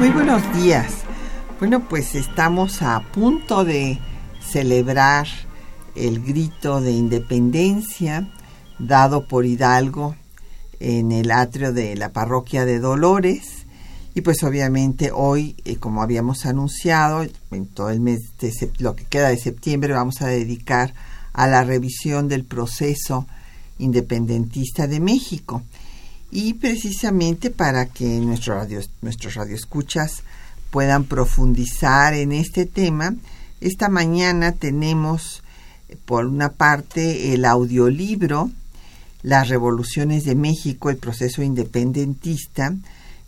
Muy buenos días. Bueno, pues estamos a punto de celebrar el grito de independencia dado por Hidalgo en el atrio de la parroquia de Dolores. Y pues obviamente hoy, eh, como habíamos anunciado, en todo el mes de lo que queda de septiembre vamos a dedicar a la revisión del proceso independentista de México y precisamente para que nuestro radio, nuestros radioescuchas puedan profundizar en este tema, esta mañana tenemos por una parte el audiolibro Las revoluciones de México, el proceso independentista,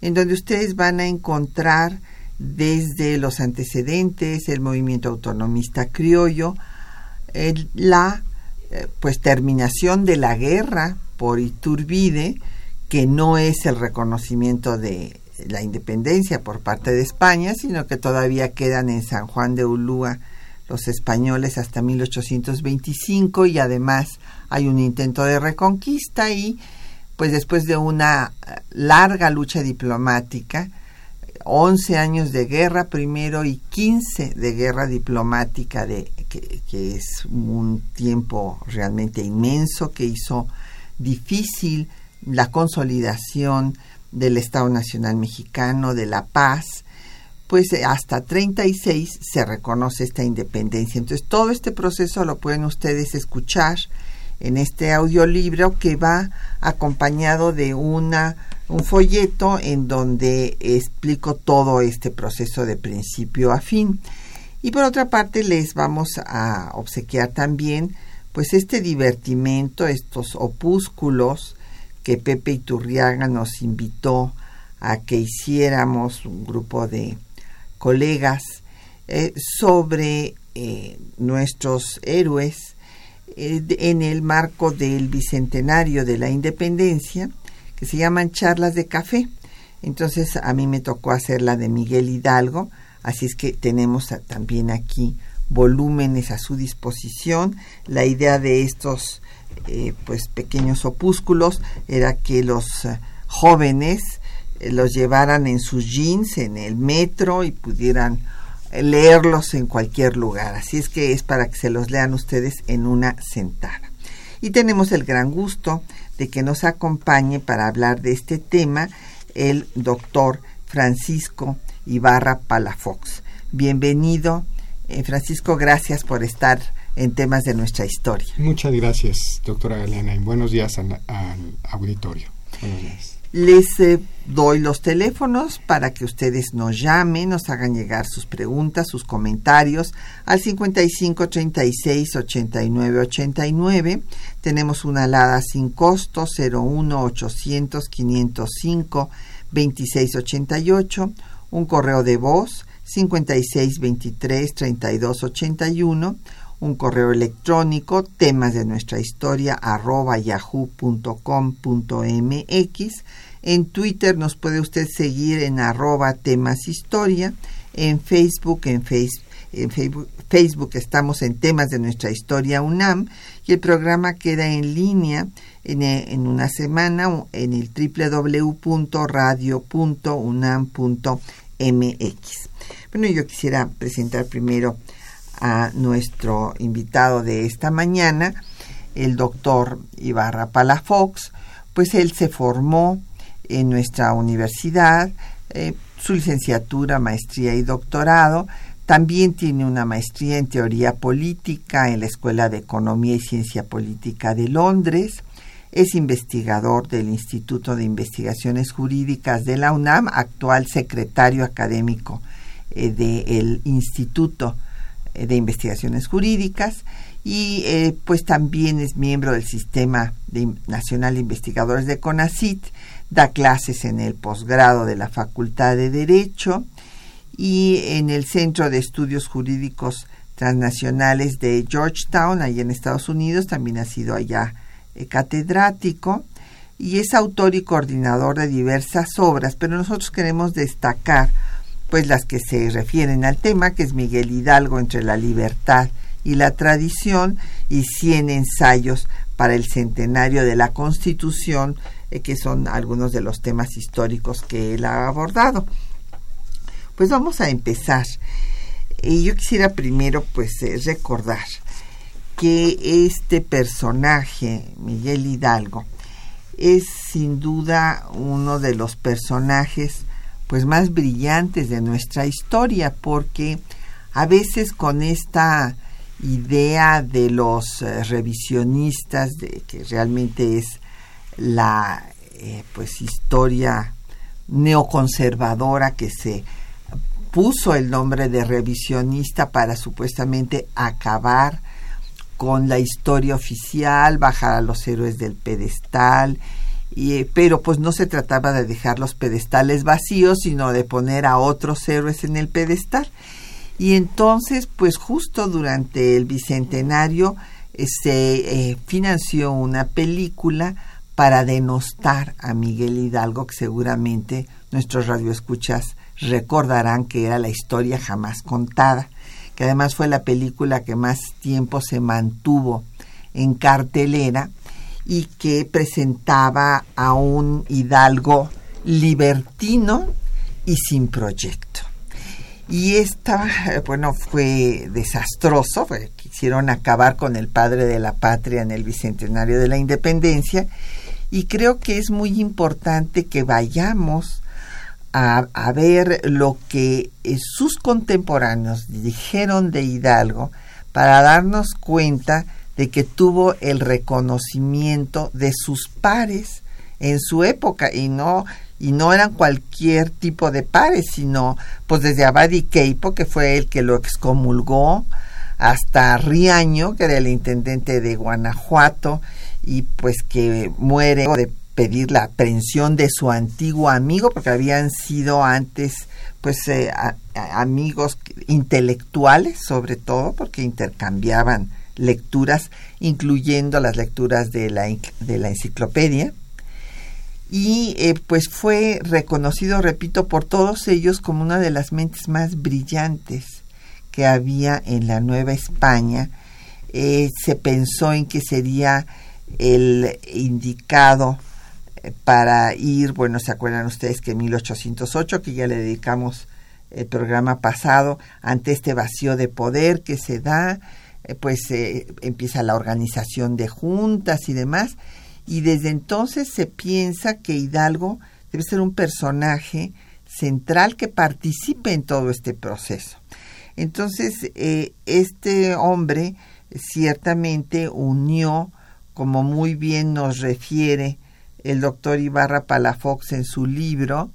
en donde ustedes van a encontrar desde los antecedentes, el movimiento autonomista criollo, la eh, pues terminación de la guerra por Iturbide, que no es el reconocimiento de la independencia por parte de España, sino que todavía quedan en San Juan de Ulúa los españoles hasta 1825 y además hay un intento de reconquista y pues después de una larga lucha diplomática, 11 años de guerra primero y 15 de guerra diplomática, de, que, que es un tiempo realmente inmenso que hizo difícil la consolidación del Estado Nacional Mexicano, de la paz, pues eh, hasta 36 se reconoce esta independencia. Entonces todo este proceso lo pueden ustedes escuchar en este audiolibro que va acompañado de una un folleto en donde explico todo este proceso de principio a fin. Y por otra parte les vamos a obsequiar también pues este divertimento, estos opúsculos que Pepe Iturriaga nos invitó a que hiciéramos un grupo de colegas eh, sobre eh, nuestros héroes eh, en el marco del bicentenario de la independencia que se llaman charlas de café. Entonces a mí me tocó hacer la de Miguel Hidalgo, así es que tenemos también aquí volúmenes a su disposición. La idea de estos eh, pues pequeños opúsculos era que los eh, jóvenes eh, los llevaran en sus jeans en el metro y pudieran leerlos en cualquier lugar. Así es que es para que se los lean ustedes en una sentada. Y tenemos el gran gusto de que nos acompañe para hablar de este tema el doctor Francisco Ibarra Palafox. Bienvenido, Francisco, gracias por estar en temas de nuestra historia. Muchas gracias, doctora Galeana, y buenos días al, auditorio. Les eh, doy los teléfonos para que ustedes nos llamen, nos hagan llegar sus preguntas, sus comentarios al 55 36 89 89. Tenemos una alada sin costo 01 800 505 26 88. Un correo de voz 56 23 32 81 un correo electrónico, temas de nuestra historia, arroba yahoo.com.mx. En Twitter nos puede usted seguir en arroba temas historia. En Facebook, en, Facebook, Facebook estamos en temas de nuestra historia UNAM y el programa queda en línea en, en una semana en el www.radio.unam.mx. Bueno, yo quisiera presentar primero a nuestro invitado de esta mañana, el doctor Ibarra Palafox, pues él se formó en nuestra universidad, eh, su licenciatura, maestría y doctorado, también tiene una maestría en teoría política en la Escuela de Economía y Ciencia Política de Londres, es investigador del Instituto de Investigaciones Jurídicas de la UNAM, actual secretario académico eh, del Instituto. eh, de investigaciones jurídicas y eh, pues también es miembro del sistema nacional de investigadores de CONACIT da clases en el posgrado de la Facultad de Derecho y en el Centro de Estudios Jurídicos Transnacionales de Georgetown, allá en Estados Unidos, también ha sido allá eh, catedrático y es autor y coordinador de diversas obras, pero nosotros queremos destacar pues las que se refieren al tema, que es Miguel Hidalgo entre la libertad y la tradición y 100 ensayos para el centenario de la Constitución, eh, que son algunos de los temas históricos que él ha abordado. Pues vamos a empezar. Y yo quisiera primero pues eh, recordar que este personaje, Miguel Hidalgo, es sin duda uno de los personajes pues más brillantes de nuestra historia porque a veces con esta idea de los eh, revisionistas de que realmente es la eh, pues historia neoconservadora que se puso el nombre de revisionista para supuestamente acabar con la historia oficial, bajar a los héroes del pedestal eh, pero pues no se trataba de dejar los pedestales vacíos, sino de poner a otros héroes en el pedestal. Y entonces, pues justo durante el bicentenario eh, se eh, financió una película para denostar a Miguel Hidalgo, que seguramente nuestros radioescuchas recordarán que era la historia jamás contada, que además fue la película que más tiempo se mantuvo en cartelera y que presentaba a un hidalgo libertino y sin proyecto. Y esta, bueno, fue desastroso, quisieron acabar con el padre de la patria en el Bicentenario de la Independencia, y creo que es muy importante que vayamos a, a ver lo que eh, sus contemporáneos dijeron de Hidalgo para darnos cuenta de que tuvo el reconocimiento de sus pares en su época y no y no eran cualquier tipo de pares, sino pues desde Abadi Keipo, que fue el que lo excomulgó, hasta Riaño, que era el intendente de Guanajuato, y pues que muere de pedir la aprehensión de su antiguo amigo, porque habían sido antes pues eh, amigos intelectuales, sobre todo, porque intercambiaban lecturas, incluyendo las lecturas de la, de la enciclopedia. Y eh, pues fue reconocido, repito, por todos ellos como una de las mentes más brillantes que había en la Nueva España. Eh, se pensó en que sería el indicado eh, para ir, bueno, se acuerdan ustedes que en 1808, que ya le dedicamos el programa pasado, ante este vacío de poder que se da, pues eh, empieza la organización de juntas y demás, y desde entonces se piensa que Hidalgo debe ser un personaje central que participe en todo este proceso. Entonces, eh, este hombre ciertamente unió, como muy bien nos refiere el doctor Ibarra Palafox en su libro,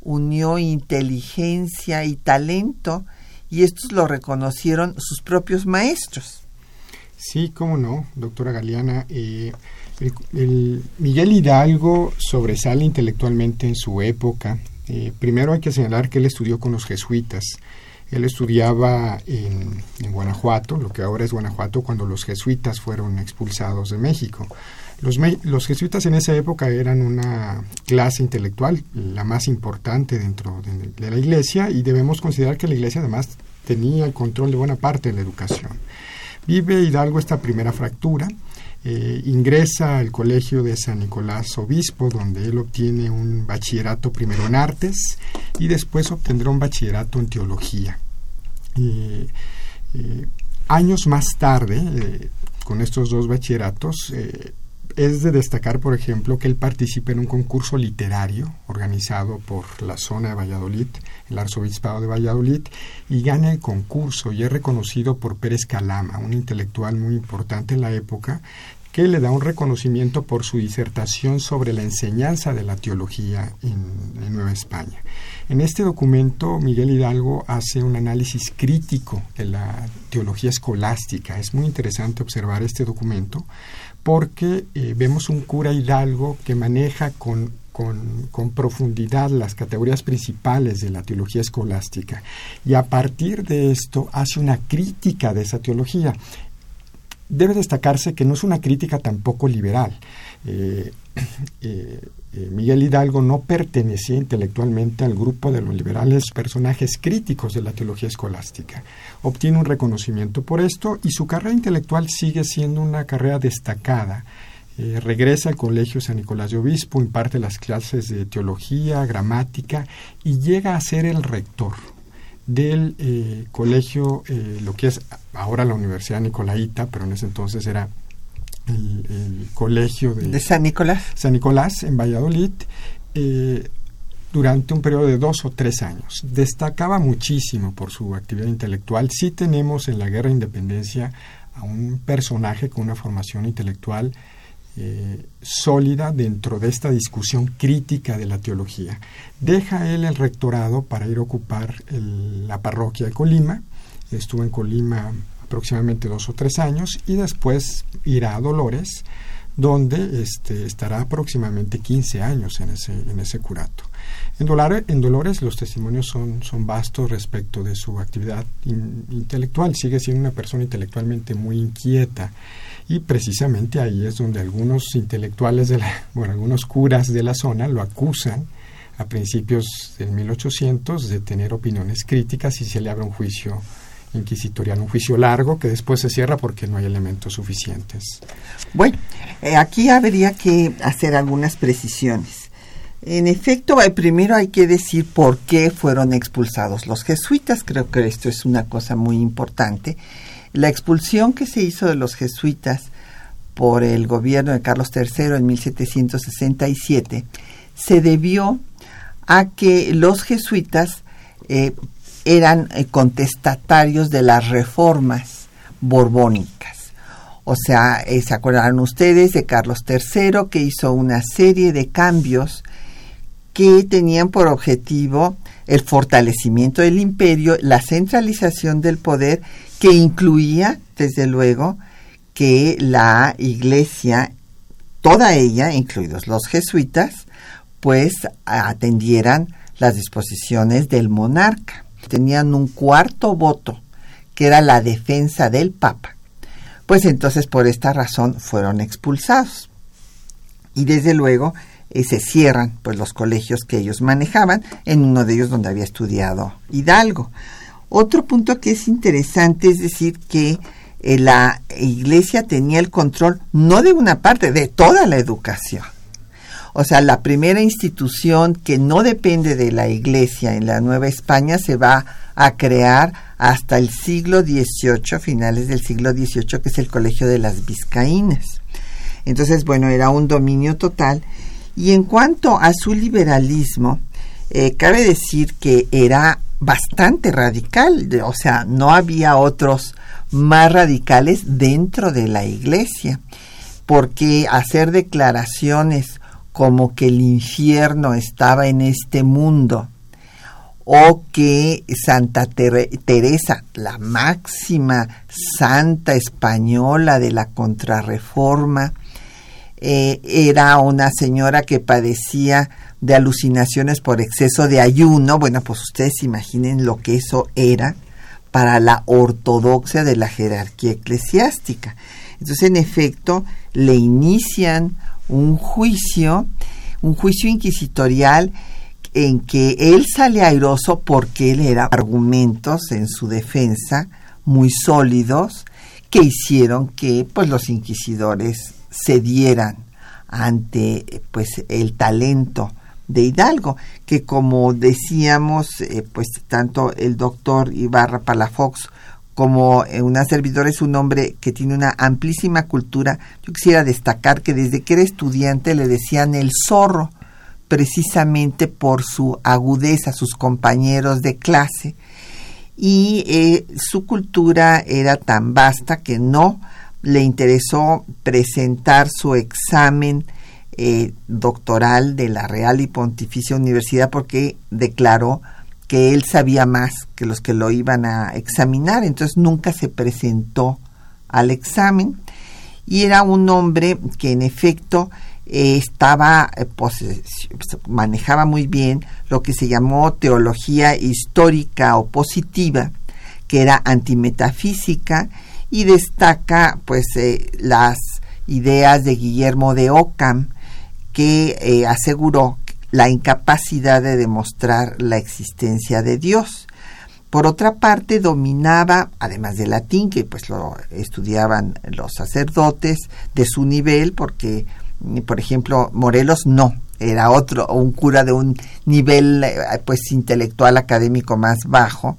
unió inteligencia y talento y estos lo reconocieron sus propios maestros. Sí, cómo no, doctora Galeana. Eh, el, Miguel Hidalgo sobresale intelectualmente en su época. Eh, primero hay que señalar que él estudió con los jesuitas. Él estudiaba en, Guanajuato, lo que ahora es Guanajuato, cuando los jesuitas fueron expulsados de México. Los, los, jesuitas en esa época eran una clase intelectual, la más importante dentro de, la iglesia, y debemos considerar que la iglesia además tenía el control de buena parte de la educación. Vive Hidalgo esta primera fractura, eh, ingresa al colegio de San Nicolás Obispo, donde él obtiene un bachillerato primero en artes y después obtendrá un bachillerato en teología. Eh, años más tarde, eh, con estos dos bachilleratos, es de destacar, por ejemplo, que él participa en un concurso literario organizado por la zona de Valladolid, el arzobispado de Valladolid, y gana el concurso y es reconocido por Pérez Calama, un intelectual muy importante en la época, que le da un reconocimiento por su disertación sobre la enseñanza de la teología en, Nueva España. En este documento, Miguel Hidalgo hace un análisis crítico de la teología escolástica. Es muy interesante observar este documento porque eh, vemos un cura hidalgo que maneja con, con, con, profundidad las categorías principales de la teología escolástica y a partir de esto hace una crítica de esa teología. Debe destacarse que no es una crítica tampoco liberal. Eh, eh, eh, Miguel Hidalgo no pertenecía intelectualmente al grupo de los liberales personajes críticos de la teología escolástica. Obtiene un reconocimiento por esto y su carrera intelectual sigue siendo una carrera destacada. Regresa al Colegio San Nicolás de Obispo, imparte las clases de teología, gramática y llega a ser el rector del colegio, lo que es ahora la Universidad Nicolaita, pero en ese entonces era el, colegio de, San Nicolás. San Nicolás en Valladolid eh, durante un periodo de dos o tres años. Destacaba muchísimo por su actividad intelectual. Sí tenemos en la Guerra de Independencia a un personaje con una formación intelectual eh, sólida dentro de esta discusión crítica de la teología. Deja él el rectorado para ir a ocupar la parroquia de Colima. Estuvo en Colima aproximadamente dos o tres años y después irá a Dolores, donde este, estará aproximadamente 15 años en ese, en ese curato. En, Dolores los testimonios son, son vastos respecto de su actividad intelectual, sigue siendo una persona intelectualmente muy inquieta y precisamente ahí es donde algunos intelectuales, de la, bueno, algunos curas de la zona lo acusan a principios del 1800 de tener opiniones críticas y se le abre un juicio inquisitorial, un juicio largo que después se cierra porque no hay elementos suficientes. Bueno, eh, aquí habría que hacer algunas precisiones. En efecto, eh, primero hay que decir por qué fueron expulsados los jesuitas. Creo que esto es una cosa muy importante. La expulsión que se hizo de los jesuitas por el gobierno de Carlos III en 1767 se debió a que los jesuitas eh, eran eh, contestatarios de las reformas borbónicas. O sea, eh, se acordarán ustedes de Carlos III que hizo una serie de cambios que tenían por objetivo el fortalecimiento del imperio, la centralización del poder, que incluía, desde luego, que la iglesia, toda ella, incluidos los jesuitas, pues atendieran las disposiciones del monarca tenían un cuarto voto, que era la defensa del Papa, pues entonces por esta razón fueron expulsados. Y desde luego eh, se cierran pues los colegios que ellos manejaban, en uno de ellos donde había estudiado Hidalgo. Otro punto que es interesante es decir que eh, la iglesia tenía el control no de una parte, de toda la educación. O sea, la primera institución que no depende de la Iglesia en la Nueva España se va a crear hasta el siglo XVIII, finales del siglo XVIII, que es el Colegio de las Vizcaínas. Entonces, bueno, era un dominio total. Y en cuanto a su liberalismo, eh, cabe decir que era bastante radical, o sea, no había otros más radicales dentro de la iglesia, porque hacer declaraciones como que el infierno estaba en este mundo o que Santa Teresa, la máxima santa española de la contrarreforma, eh, era una señora que padecía de alucinaciones por exceso de ayuno. Bueno, pues ustedes imaginen lo que eso era para la ortodoxia de la jerarquía eclesiástica. Entonces, en efecto, le inician un juicio, un juicio inquisitorial en que él sale airoso porque él era argumentos en su defensa muy sólidos que hicieron que pues los inquisidores cedieran ante pues el talento de Hidalgo, que como decíamos, eh, pues tanto el doctor Ibarra Palafox como eh, una servidora es un hombre que tiene una amplísima cultura. Yo quisiera destacar que desde que era estudiante le decían el zorro, precisamente por su agudeza sus compañeros de clase. Y eh, su cultura era tan vasta que no le interesó presentar su examen eh, doctoral de la Real y Pontificia Universidad porque declaró que él sabía más que los que lo iban a examinar, entonces nunca se presentó al examen. Y era un hombre que en efecto estaba, pues, manejaba muy bien lo que se llamó teología histórica o positiva, que era antimetafísica y destaca pues las ideas de Guillermo de Ockham que aseguró la incapacidad de demostrar la existencia de Dios. Por otra parte, dominaba, además del latín, que pues lo estudiaban los sacerdotes de su nivel, porque, por ejemplo, Morelos no, era otro, un cura de un nivel pues intelectual académico más bajo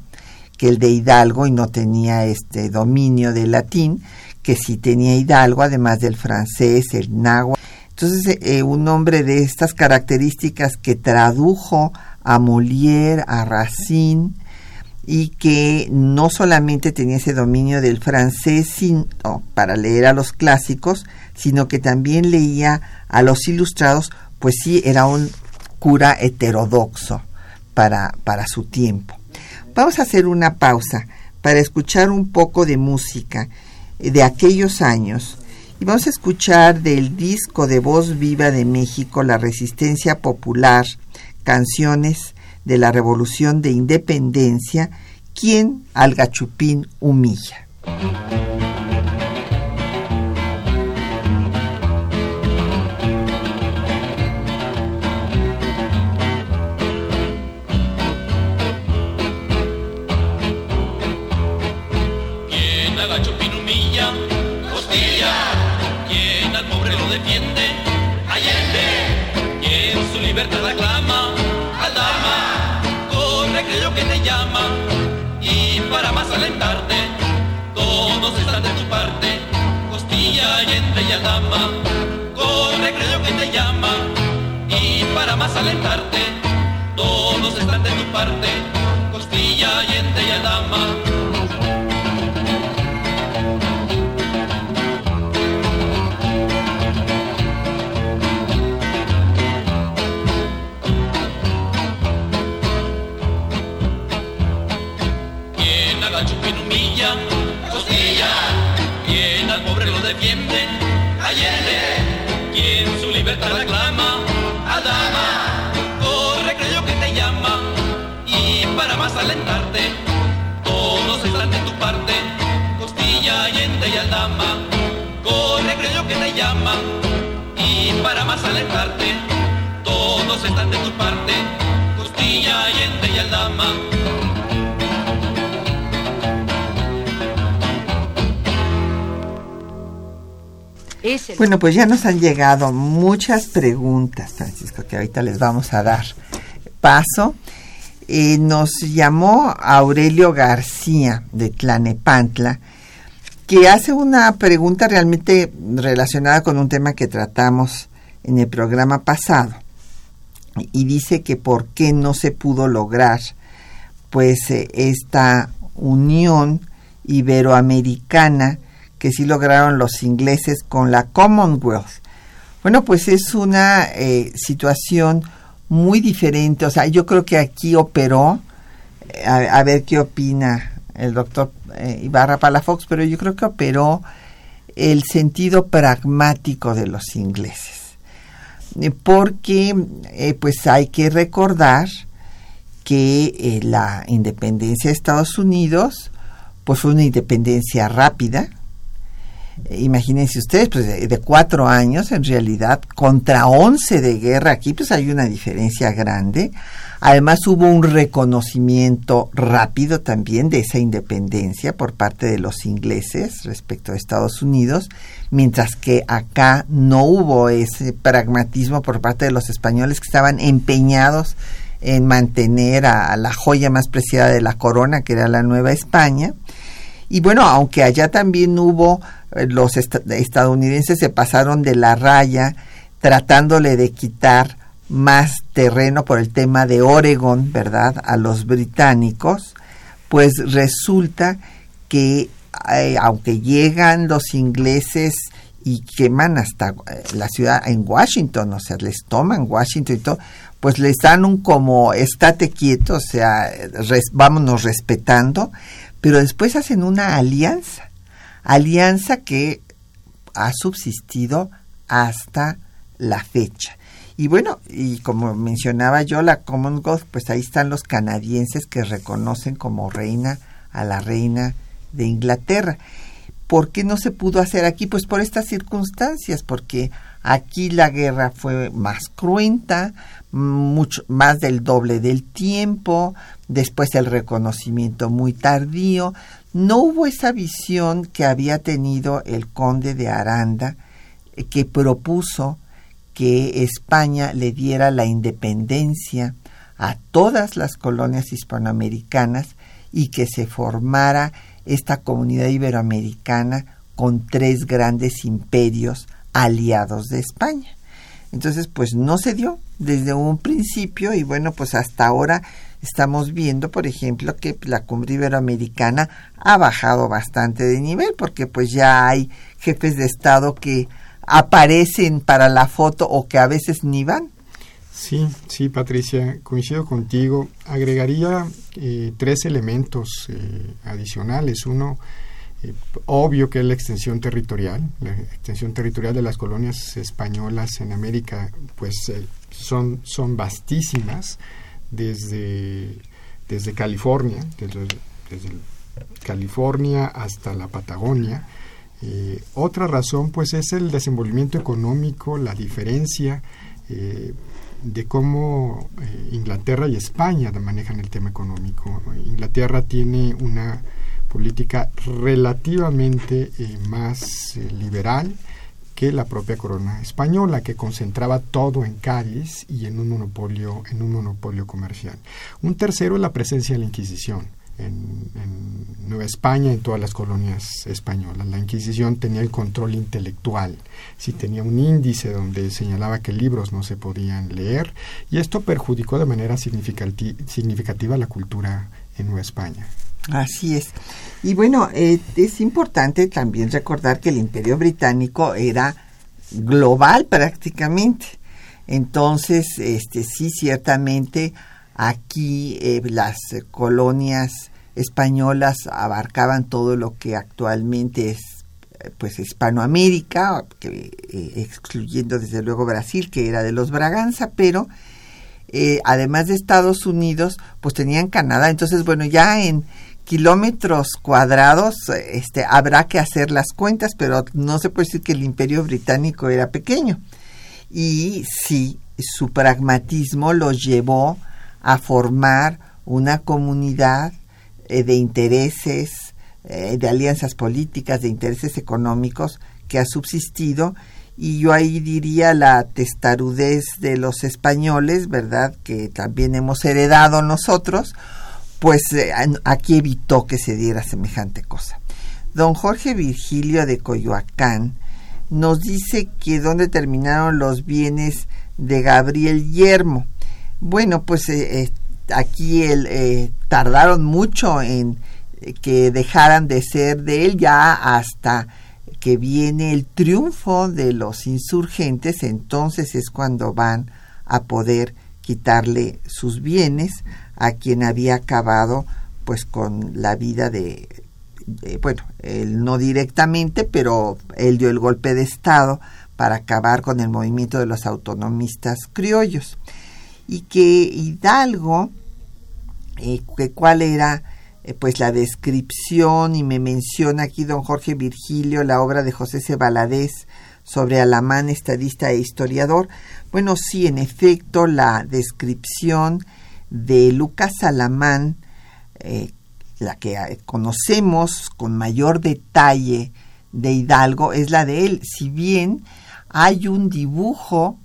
que el de Hidalgo y no tenía este dominio del latín, que sí tenía Hidalgo, además del francés, el náhuatl. Entonces, eh, un hombre de estas características que tradujo a Molière, a Racine, y que no solamente tenía ese dominio del francés para leer a los clásicos, sino que también leía a los ilustrados, pues sí, era un cura heterodoxo para, para su tiempo. Vamos a hacer una pausa para escuchar un poco de música de aquellos años y vamos a escuchar del disco de Voz Viva de México, La Resistencia Popular, canciones de la Revolución de Independencia, quien al gachupín humilla. Todos están de tu parte, costilla, yente y dama. Quien al pobre lo defiende, quien su libertad reclama, todos están de tu parte, Costilla, Allende y Aldama. Bueno, pues ya nos han llegado muchas preguntas, Francisco, que ahorita les vamos a dar paso. Eh, nos llamó Aurelio García de Tlanepantla, que hace una pregunta realmente relacionada con un tema que tratamos en el programa pasado. Y dice que por qué no se pudo lograr pues eh, esta unión iberoamericana que sí lograron los ingleses con la Commonwealth. Bueno, pues es una eh, situación muy diferente. O sea, yo creo que aquí operó, eh, a, ver qué opina el doctor Ibarra Palafox, pero yo creo que operó el sentido pragmático de los ingleses. Porque, pues hay que recordar que la independencia de Estados Unidos, pues fue una independencia rápida, imagínense ustedes, pues de, cuatro años en realidad, contra once de guerra, aquí pues hay una diferencia grande. Además hubo un reconocimiento rápido también de esa independencia por parte de los ingleses respecto a Estados Unidos, mientras que acá no hubo ese pragmatismo por parte de los españoles que estaban empeñados en mantener a la joya más preciada de la corona, que era la Nueva España. Y bueno, aunque allá también hubo eh, los estadounidenses se pasaron de la raya tratándole de quitar más terreno por el tema de Oregon, ¿verdad?, a los británicos, pues resulta que eh, aunque llegan los ingleses y queman hasta eh, la ciudad en Washington, o sea, les toman Washington y todo, pues les dan un como estate quieto, o sea, vámonos respetando, pero después hacen una alianza alianza que ha subsistido hasta la fecha. Y bueno, y como mencionaba yo, la Commonwealth, pues ahí están los canadienses que reconocen como reina a la reina de Inglaterra. ¿Por qué no se pudo hacer aquí? Pues por estas circunstancias, porque aquí la guerra fue más cruenta, mucho más del doble del tiempo, después el reconocimiento muy tardío. No hubo esa visión que había tenido el conde de Aranda, eh, que propuso que España le diera la independencia a todas las colonias hispanoamericanas y que se formara esta comunidad iberoamericana con tres grandes imperios aliados de España. Entonces, pues no se dio desde un principio y bueno, pues hasta ahora estamos viendo, por ejemplo, que la cumbre iberoamericana ha bajado bastante de nivel porque pues ya hay jefes de Estado que aparecen para la foto o que a veces ni van. Sí, sí, Patricia, coincido contigo. Agregaría eh, tres elementos eh, adicionales. Uno, eh, obvio que es la extensión territorial. La extensión territorial de las colonias españolas en América, pues son, son vastísimas desde, desde California, desde, California hasta la Patagonia. Otra razón, pues, es el desenvolvimiento económico, la diferencia de cómo eh, Inglaterra y España manejan el tema económico. Inglaterra tiene una política relativamente eh, más eh, liberal que la propia corona española que concentraba todo en Cádiz y en un monopolio en un monopolio comercial. Un tercero es la presencia de la Inquisición en, Nueva España, en todas las colonias españolas. La Inquisición tenía el control intelectual, si tenía un índice donde señalaba que libros no se podían leer, y esto perjudicó de manera significativa la cultura en Nueva España. Así es. Y bueno, eh, es importante también recordar que el imperio británico era global prácticamente. Entonces, este sí, ciertamente Aquí eh, las colonias españolas abarcaban todo lo que actualmente es eh, pues Hispanoamérica, eh, excluyendo desde luego Brasil, que era de los Braganza, pero además de Estados Unidos, pues tenían Canadá. Entonces, bueno, ya en kilómetros cuadrados este, habrá que hacer las cuentas, pero no se puede decir que el imperio británico era pequeño. Y sí, su pragmatismo los llevó a formar una comunidad eh, de intereses, eh, de alianzas políticas, de intereses económicos que ha subsistido y yo ahí diría la testarudez de los españoles, ¿verdad? Que también hemos heredado nosotros, pues eh, aquí evitó que se diera semejante cosa. Don Jorge Virgilio de Coyoacán nos dice que dónde terminaron los bienes de Gabriel Yermo. Bueno, pues eh, eh, aquí el, eh, tardaron mucho en que dejaran de ser de él ya hasta que viene el triunfo de los insurgentes, entonces es cuando van a poder quitarle sus bienes a quien había acabado pues con la vida de, de, bueno, él no directamente, pero él dio el golpe de Estado para acabar con el movimiento de los autonomistas criollos y que Hidalgo, eh, que cuál era eh, pues la descripción y me menciona aquí don Jorge Virgilio la obra de José C. Sobre Alamán, estadista e historiador. Bueno, sí, en efecto, la descripción de Lucas Alamán, eh, la que conocemos con mayor detalle de Hidalgo, es la de él. Si bien hay un dibujo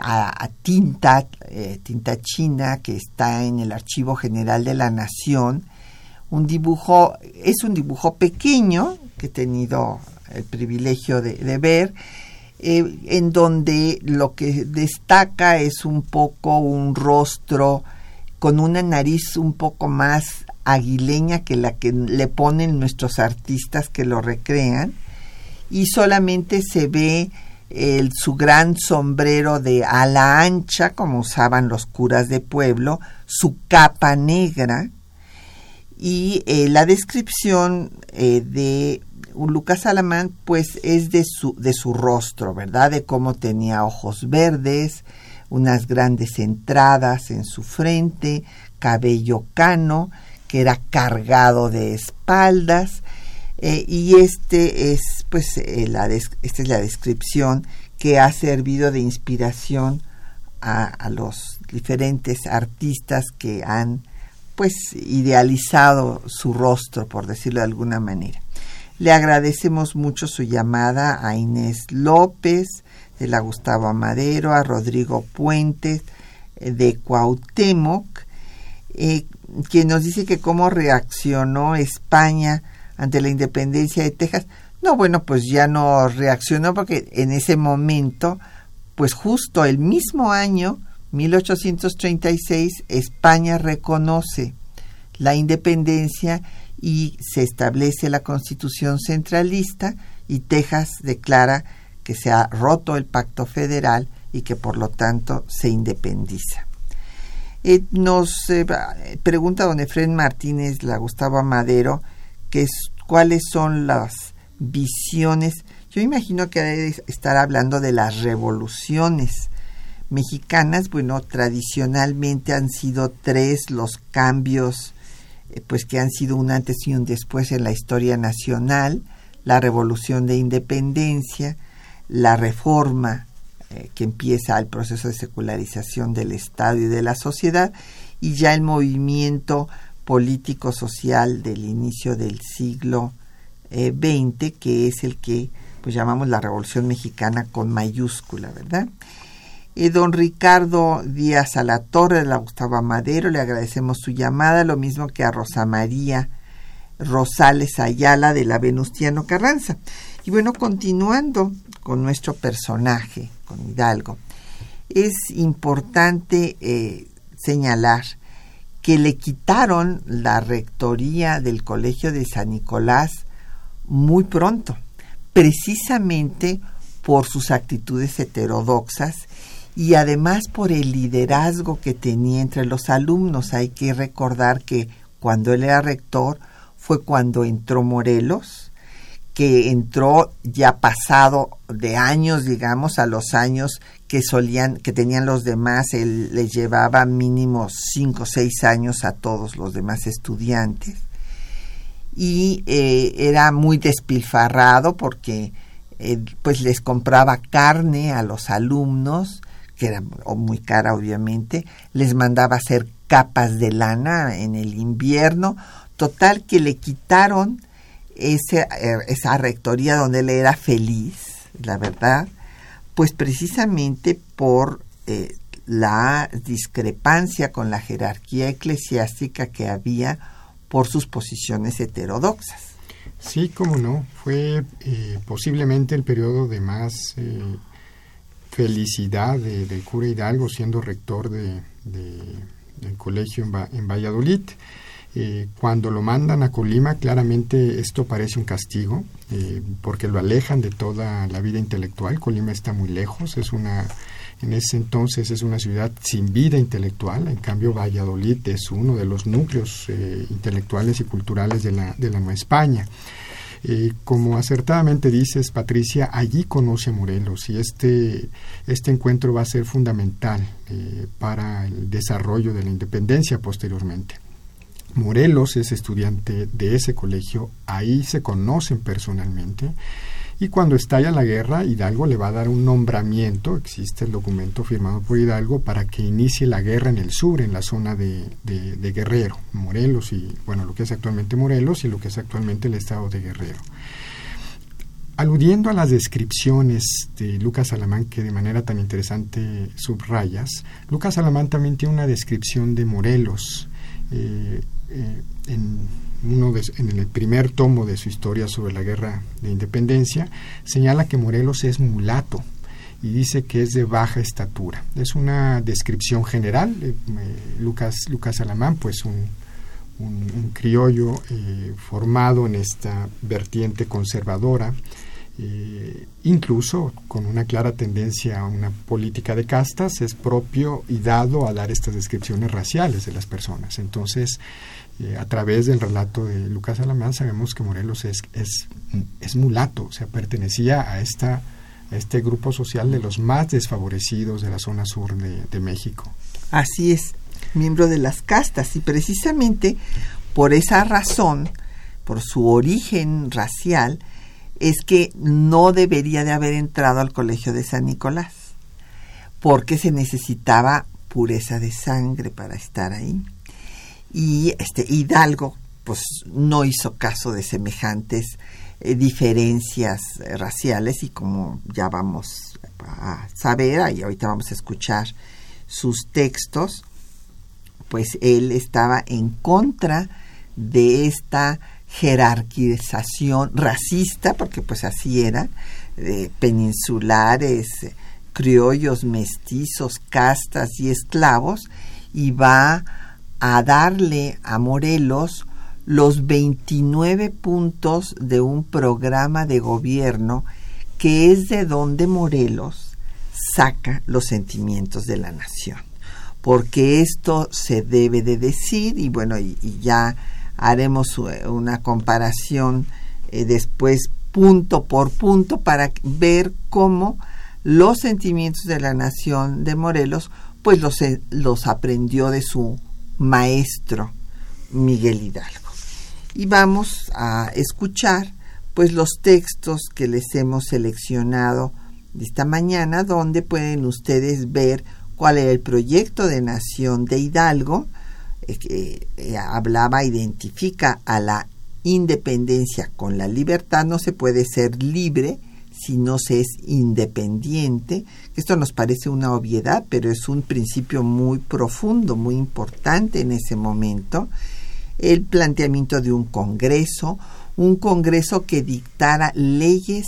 a, tinta, eh, tinta china que está en el Archivo General de la Nación. Un dibujo, es un dibujo pequeño que he tenido el privilegio de, ver, eh, en donde lo que destaca es un poco un rostro con una nariz un poco más aguileña que la que le ponen nuestros artistas que lo recrean y solamente se ve el, su gran sombrero de ala ancha, como usaban los curas de pueblo, su capa negra y eh, la descripción eh, de Lucas Alamán pues es de su, de su rostro, ¿verdad? De cómo tenía ojos verdes, unas grandes entradas en su frente, cabello cano, que era cargado de espaldas, eh, y este es pues eh, la esta es la descripción que ha servido de inspiración a, los diferentes artistas que han pues idealizado su rostro, por decirlo de alguna manera. Le agradecemos mucho su llamada a Inés López, de la Gustavo Amadero, a Rodrigo Puentes, eh, de Cuauhtémoc, eh, quien nos dice que cómo reaccionó España ante la independencia de Texas. No, bueno, pues ya no reaccionó porque en ese momento, pues justo el mismo año, 1836, España reconoce la independencia y se establece la constitución centralista y Texas declara que se ha roto el pacto federal y que por lo tanto se independiza. Eh, nos eh, pregunta don Efren Martínez, la Gustavo Madero, es, cuáles son las visiones. Yo imagino que debe estar hablando de las revoluciones mexicanas. Bueno, tradicionalmente han sido tres los cambios eh, pues que han sido un antes y un después en la historia nacional, la revolución de independencia, la reforma eh, que empieza el proceso de secularización del Estado y de la sociedad, y ya el movimiento político-social del inicio del siglo XX, eh, que es el que pues llamamos la Revolución Mexicana con mayúscula, ¿verdad? don Ricardo Díaz Alatorre de la Gustavo Madero, le agradecemos su llamada, lo mismo que a Rosa María Rosales Ayala de la Venustiano Carranza. Y bueno, continuando con nuestro personaje, con Hidalgo, es importante eh, señalar que le quitaron la rectoría del Colegio de San Nicolás muy pronto, precisamente por sus actitudes heterodoxas y además por el liderazgo que tenía entre los alumnos. Hay que recordar que cuando él era rector fue cuando entró Morelos, que entró ya pasado de años, digamos, a los años que solían, que tenían los demás, él les llevaba mínimo cinco o seis años a todos los demás estudiantes. Y eh, era muy despilfarrado porque eh, pues les compraba carne a los alumnos, que era muy cara obviamente, les mandaba hacer capas de lana en el invierno, total que le quitaron ese, eh, esa rectoría donde él era feliz, la verdad, pues precisamente por eh, la discrepancia con la jerarquía eclesiástica que había por sus posiciones heterodoxas. Sí, cómo no, fue eh, posiblemente el periodo de más felicidad de, del cura Hidalgo siendo rector de, del colegio en, Valladolid. Eh, cuando lo mandan a Colima, claramente esto parece un castigo, eh, porque lo alejan de toda la vida intelectual. Colima está muy lejos, es una, en ese entonces es una ciudad sin vida intelectual. En cambio, Valladolid es uno de los núcleos eh, intelectuales y culturales de la, Nueva España. Como acertadamente dices, Patricia, allí conoce a Morelos y este, este encuentro va a ser fundamental para el desarrollo de la independencia posteriormente. Morelos es estudiante de ese colegio, ahí se conocen personalmente y cuando estalla la guerra, Hidalgo le va a dar un nombramiento, existe el documento firmado por Hidalgo, para que inicie la guerra en el sur, en la zona de, Guerrero, Morelos y, bueno, lo que es actualmente Morelos y lo que es actualmente el estado de Guerrero. Aludiendo a las descripciones de Lucas Alamán que de manera tan interesante subrayas, Lucas Alamán también tiene una descripción de Morelos eh, eh, en uno en el primer tomo de su historia sobre la guerra de independencia, señala que Morelos es mulato y dice que es de baja estatura. Es una descripción general. Eh, Lucas, Lucas Alamán, pues un, un, criollo eh, formado en esta vertiente conservadora, eh, incluso con una clara tendencia a una política de castas, es propio y dado a dar estas descripciones raciales de las personas. Entonces, eh, a través del relato de Lucas Alamán sabemos que Morelos es, es, mulato, o sea, pertenecía a, esta, este grupo social de los más desfavorecidos de la zona sur de México. Así es, miembro de las castas y precisamente por esa razón, por su origen racial, es que no debería de haber entrado al colegio de San Nicolás, porque se necesitaba pureza de sangre para estar ahí. Y este Hidalgo, pues no hizo caso de semejantes eh, diferencias eh, raciales y como ya vamos a saber, y ahorita vamos a escuchar sus textos, pues él estaba en contra de esta jerarquización racista, porque pues así era, peninsulares, criollos, mestizos, castas y esclavos, y va a darle a Morelos los 29 puntos de un programa de gobierno que es de donde Morelos saca los sentimientos de la nación. Porque esto se debe de decir y bueno, y ya haremos una comparación eh, después punto por punto para ver cómo los sentimientos de la nación de Morelos pues los, eh, los aprendió de su maestro Miguel Hidalgo. Y vamos a escuchar pues los textos que les hemos seleccionado esta mañana donde pueden ustedes ver cuál era el proyecto de nación de Hidalgo eh, hablaba, identifica a la independencia con la libertad, no se puede ser libre si no se es independiente. Esto nos parece una obviedad, pero es un principio muy profundo, muy importante en ese momento. El planteamiento de un Congreso, un Congreso que dictara leyes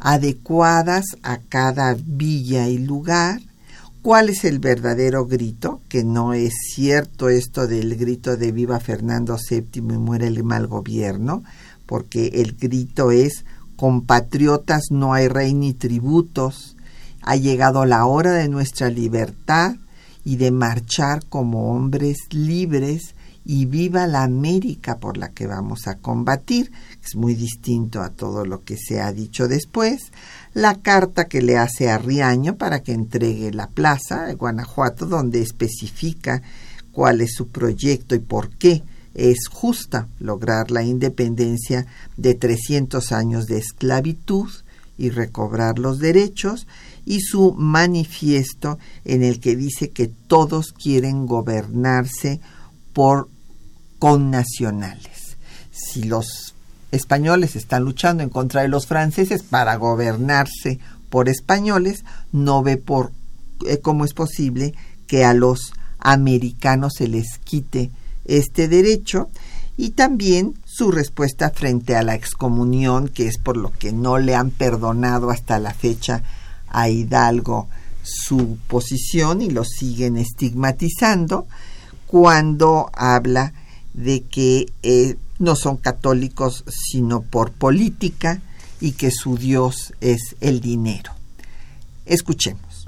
adecuadas a cada villa y lugar, ¿Cuál es el verdadero grito? Que no es cierto esto del grito de viva Fernando VII y muere el mal gobierno, porque el grito es compatriotas no hay rey ni tributos, ha llegado la hora de nuestra libertad y de marchar como hombres libres y viva la América por la que vamos a combatir. Es muy distinto a todo lo que se ha dicho después la carta que le hace a Riaño para que entregue la plaza de Guanajuato, donde especifica cuál es su proyecto y por qué es justa lograr la independencia de 300 años de esclavitud y recobrar los derechos, y su manifiesto en el que dice que todos quieren gobernarse por connacionales. Si los españoles están luchando en contra de los franceses para gobernarse por españoles, no ve por eh, cómo es posible que a los americanos se les quite este derecho. Y también su respuesta frente a la excomunión, que es por lo que no le han perdonado hasta la fecha a Hidalgo su posición y lo siguen estigmatizando cuando habla de que eh, no son católicos sino por política y que su Dios es el dinero. Escuchemos.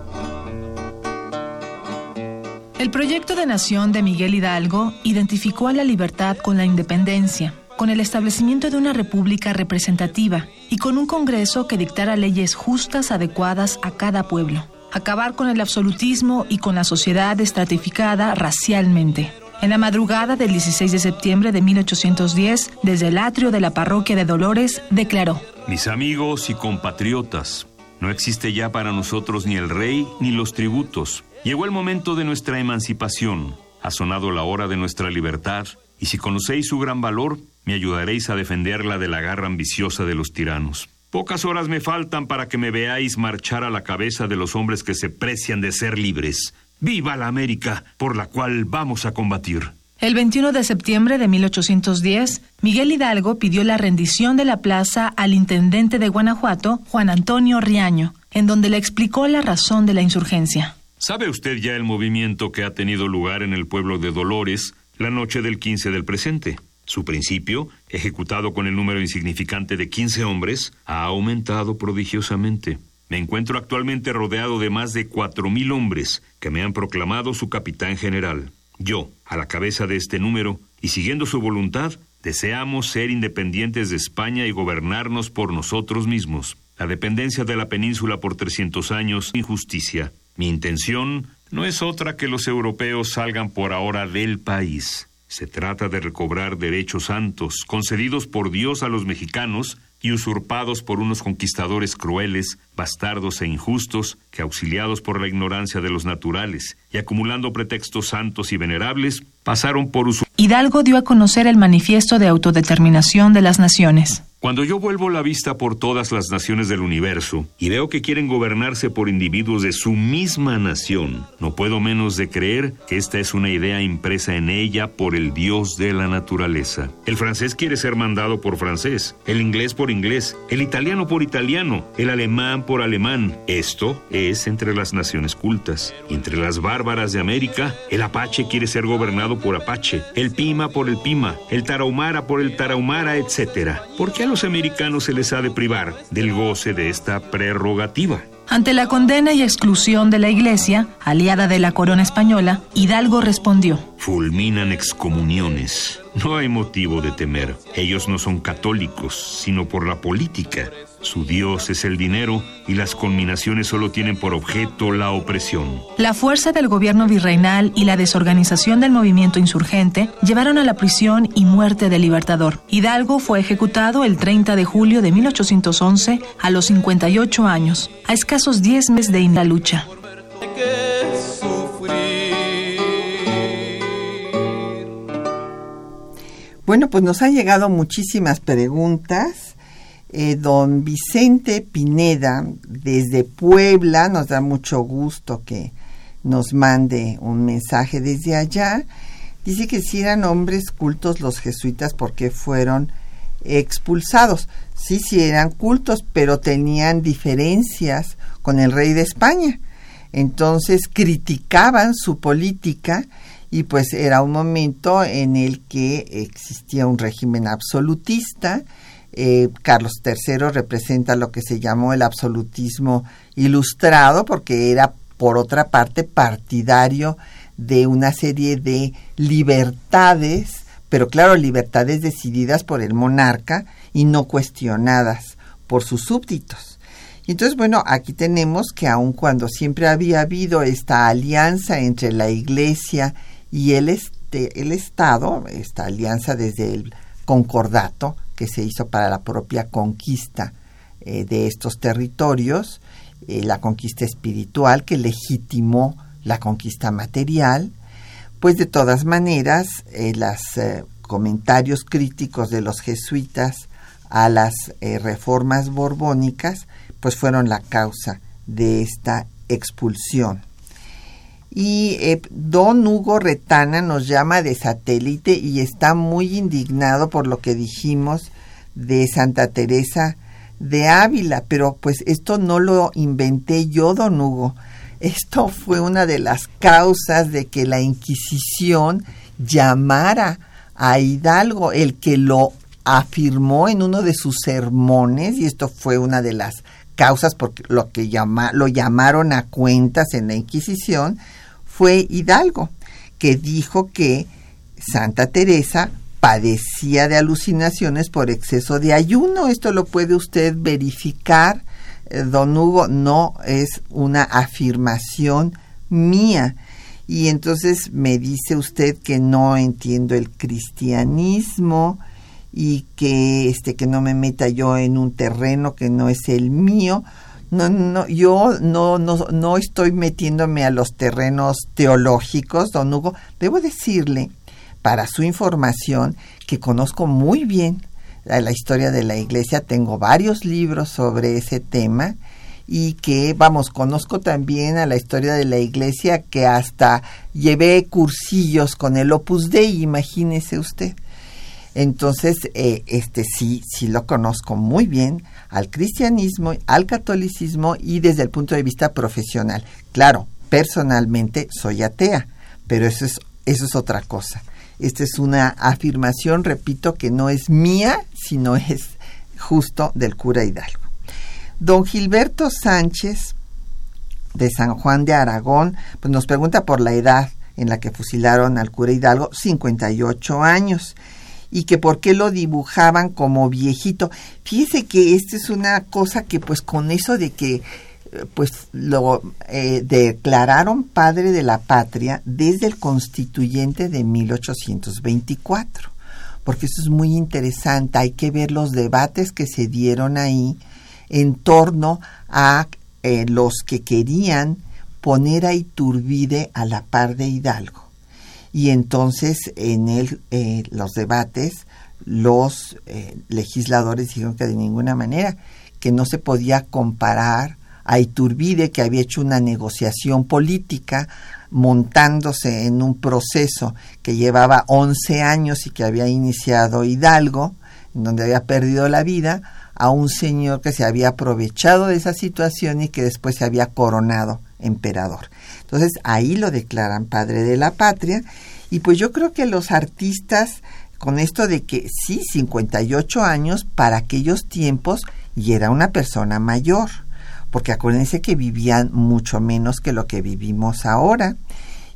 El proyecto de nación de Miguel Hidalgo identificó a la libertad con la independencia, con el establecimiento de una república representativa y con un Congreso que dictara leyes justas adecuadas a cada pueblo, acabar con el absolutismo y con la sociedad estratificada racialmente en la madrugada del 16 de septiembre de 1810, desde el atrio de la parroquia de Dolores, declaró, Mis amigos y compatriotas, no existe ya para nosotros ni el rey ni los tributos. Llegó el momento de nuestra emancipación, ha sonado la hora de nuestra libertad, y si conocéis su gran valor, me ayudaréis a defenderla de la garra ambiciosa de los tiranos. Pocas horas me faltan para que me veáis marchar a la cabeza de los hombres que se precian de ser libres, ¡Viva la América, por la cual vamos a combatir! El 21 de septiembre de 1810, Miguel Hidalgo pidió la rendición de la plaza al intendente de Guanajuato, Juan Antonio Riaño, en donde le explicó la razón de la insurgencia. ¿Sabe usted ya el movimiento que ha tenido lugar en el pueblo de Dolores la noche del 15 del presente? Su principio, ejecutado con el número insignificante de 15 hombres, ha aumentado prodigiosamente. Me encuentro actualmente rodeado de más de cuatro mil hombres que me han proclamado su capitán general. Yo, a la cabeza de este número, y siguiendo su voluntad, deseamos ser independientes de España y gobernarnos por nosotros mismos. La dependencia de la península por 300 años, injusticia. Mi intención no es otra que los europeos salgan por ahora del país. Se trata de recobrar derechos santos concedidos por Dios a los mexicanos y usurpados por unos conquistadores crueles, bastardos e injustos, que auxiliados por la ignorancia de los naturales y acumulando pretextos santos y venerables, pasaron por usurpación. Hidalgo dio a conocer el manifiesto de autodeterminación de las naciones. Cuando yo vuelvo la vista por todas las naciones del universo y veo que quieren gobernarse por individuos de su misma nación, no puedo menos de creer que esta es una idea impresa en ella por el Dios de la naturaleza. El francés quiere ser mandado por francés, el inglés por inglés, el italiano por italiano, el alemán por alemán. Esto es entre las naciones cultas. Entre las bárbaras de América, el apache quiere ser gobernado por apache, el pima por el pima, el tarahumara por el tarahumara, etc. ¿Por qué los americanos se les ha de privar del goce de esta prerrogativa? Ante la condena y exclusión de la Iglesia, aliada de la corona española, Hidalgo respondió. Fulminan excomuniones. No hay motivo de temer. Ellos no son católicos, sino por la política. Su Dios es el dinero y las conminaciones solo tienen por objeto la opresión. La fuerza del gobierno virreinal y la desorganización del movimiento insurgente llevaron a la prisión y muerte del Libertador. Hidalgo fue ejecutado el 30 de julio de 1811 a los 58 años, a escasos 10 meses de la lucha. Bueno, pues nos han llegado muchísimas preguntas. Eh, don Vicente Pineda, desde Puebla, nos da mucho gusto que nos mande un mensaje desde allá. Dice que si eran hombres cultos los jesuitas porque fueron expulsados. Sí, sí eran cultos, pero tenían diferencias con el rey de España. Entonces criticaban su política y pues era un momento en el que existía un régimen absolutista. Eh, Carlos III representa lo que se llamó el absolutismo ilustrado porque era por otra parte partidario de una serie de libertades, pero claro, libertades decididas por el monarca y no cuestionadas por sus súbditos. Y entonces, bueno, aquí tenemos que aun cuando siempre había habido esta alianza entre la Iglesia y el, este, el Estado, esta alianza desde el concordato que se hizo para la propia conquista eh, de estos territorios, eh, la conquista espiritual que legitimó la conquista material, pues de todas maneras los comentarios críticos de los jesuitas a las reformas borbónicas, pues fueron la causa de esta expulsión. Y eh, don Hugo Retana nos llama de satélite y está muy indignado por lo que dijimos de Santa Teresa de Ávila, pero pues esto no lo inventé yo, don Hugo. Esto fue una de las causas de que la Inquisición llamara a Hidalgo, el que lo afirmó en uno de sus sermones, y esto fue una de las causas por lo que lo llamaron a cuentas en la Inquisición, fue Hidalgo, que dijo que Santa Teresa padecía de alucinaciones por exceso de ayuno. Esto lo puede usted verificar, eh, don Hugo, no es una afirmación mía. Y entonces me dice usted que no entiendo el cristianismo y que este que no me meta yo en un terreno que no es el mío. No, no, yo no, no, no estoy metiéndome a los terrenos teológicos, don Hugo. Debo decirle, para su información, que conozco muy bien la historia de la iglesia, tengo varios libros sobre ese tema y que, vamos, conozco también a la historia de la iglesia que hasta llevé cursillos con el Opus Dei, imagínese usted. Entonces, eh, este sí, sí lo conozco muy bien al cristianismo, al catolicismo y desde el punto de vista profesional. Claro, personalmente soy atea, pero eso es, eso es otra cosa. Esta es una afirmación, repito, que no es mía, sino es justo del cura Hidalgo. Don Gilberto Sánchez, de San Juan de Aragón, pues nos pregunta por la edad en la que fusilaron al cura Hidalgo, 58 años, y que por qué lo dibujaban como viejito. Fíjese que esta es una cosa que pues con eso de que eh, pues lo eh, declararon padre de la patria desde el constituyente de 1824, porque eso es muy interesante, hay que ver los debates que se dieron ahí en torno a eh, los que querían poner a Iturbide a la par de Hidalgo. Y entonces en el, eh, los debates los eh, legisladores dijeron que de ninguna manera, que no se podía comparar a Iturbide, que había hecho una negociación política montándose en un proceso que llevaba 11 años y que había iniciado Hidalgo, en donde había perdido la vida, a un señor que se había aprovechado de esa situación y que después se había coronado emperador. Entonces ahí lo declaran padre de la patria y pues yo creo que los artistas con esto de que sí, 58 años para aquellos tiempos y era una persona mayor, porque acuérdense que vivían mucho menos que lo que vivimos ahora.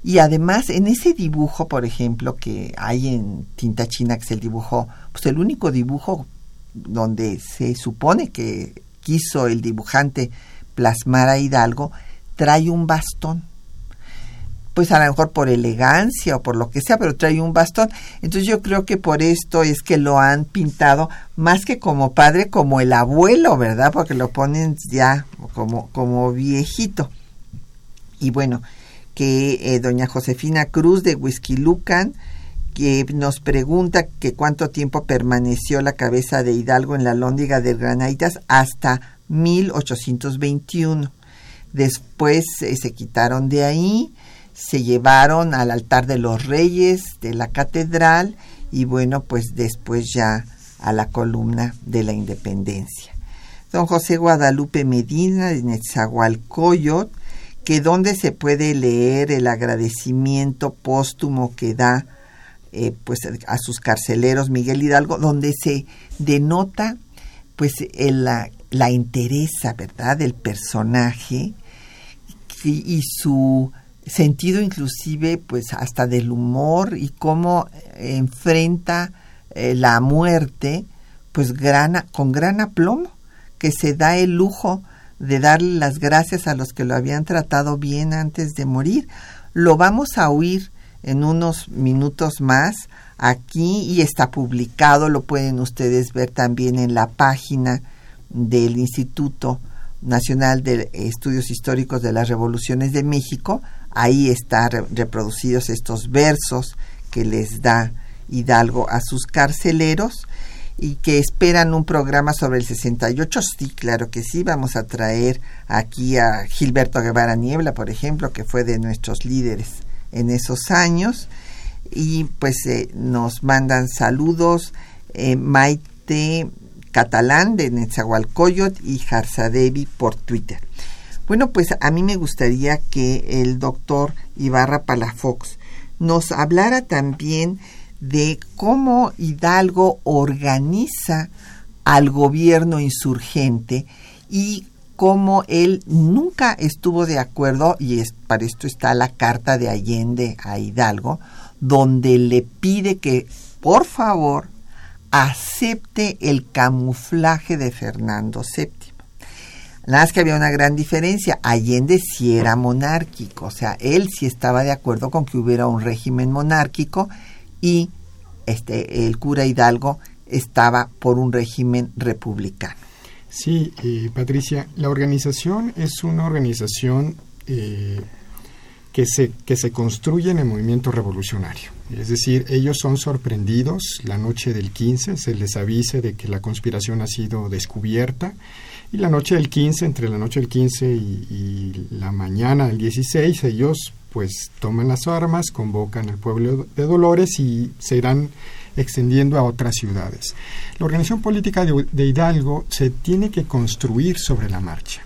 Y además, en ese dibujo, por ejemplo, que hay en tinta china, que es el dibujo, pues el único dibujo donde se supone que quiso el dibujante plasmar a Hidalgo, trae un bastón. Pues a lo mejor por elegancia o por lo que sea, pero trae un bastón. Entonces yo creo que por esto es que lo han pintado más que como padre, como el abuelo, ¿verdad? Porque lo ponen ya como, como viejito. Y bueno, que eh, doña Josefina Cruz de Whisky que nos pregunta que cuánto tiempo permaneció la cabeza de Hidalgo en la lóndiga de Granaditas hasta 1821. Después eh, se quitaron de ahí, se llevaron al altar de los reyes de la catedral y bueno, pues después ya a la columna de la independencia. Don José Guadalupe Medina de Netzahualcoyot, que donde se puede leer el agradecimiento póstumo que da eh, pues a sus carceleros Miguel Hidalgo, donde se denota pues la, la ¿verdad?, del personaje y, su sentido inclusive pues hasta del humor y cómo enfrenta eh, la muerte pues gran, con gran aplomo, que se da el lujo de darle las gracias a los que lo habían tratado bien antes de morir. Lo vamos a oír en unos minutos más aquí y está publicado, lo pueden ustedes ver también en la página del Instituto Nacional de Estudios Históricos de las Revoluciones de México. Ahí están reproducidos estos versos que les da Hidalgo a sus carceleros y que esperan un programa sobre el 68. Sí, claro que sí, vamos a traer aquí a Gilberto Guevara Niebla, por ejemplo, que fue de nuestros líderes en esos años y pues eh, nos mandan saludos eh, Maite Catalán de Netzahualcoyot y Jarzadevi por Twitter. Bueno, pues a mí me gustaría que el doctor Ibarra Palafox nos hablara también de cómo Hidalgo organiza al gobierno insurgente y cómo él nunca estuvo de acuerdo, y es, para esto está la carta de Allende a Hidalgo, donde le pide que, por favor, acepte el camuflaje de Fernando VII. Nada más que había una gran diferencia. Allende sí era monárquico, o sea, él sí estaba de acuerdo con que hubiera un régimen monárquico y este, el cura Hidalgo estaba por un régimen republicano. Sí, eh, Patricia, la organización es una organización eh, que, se, que se construye en el movimiento revolucionario. Es decir, ellos son sorprendidos la noche del 15, se les avisa de que la conspiración ha sido descubierta y la noche del 15, entre la noche del 15 y, la mañana del 16, ellos pues toman las armas, convocan al pueblo de Dolores y se irán extendiendo a otras ciudades. La organización política de, Hidalgo se tiene que construir sobre la marcha.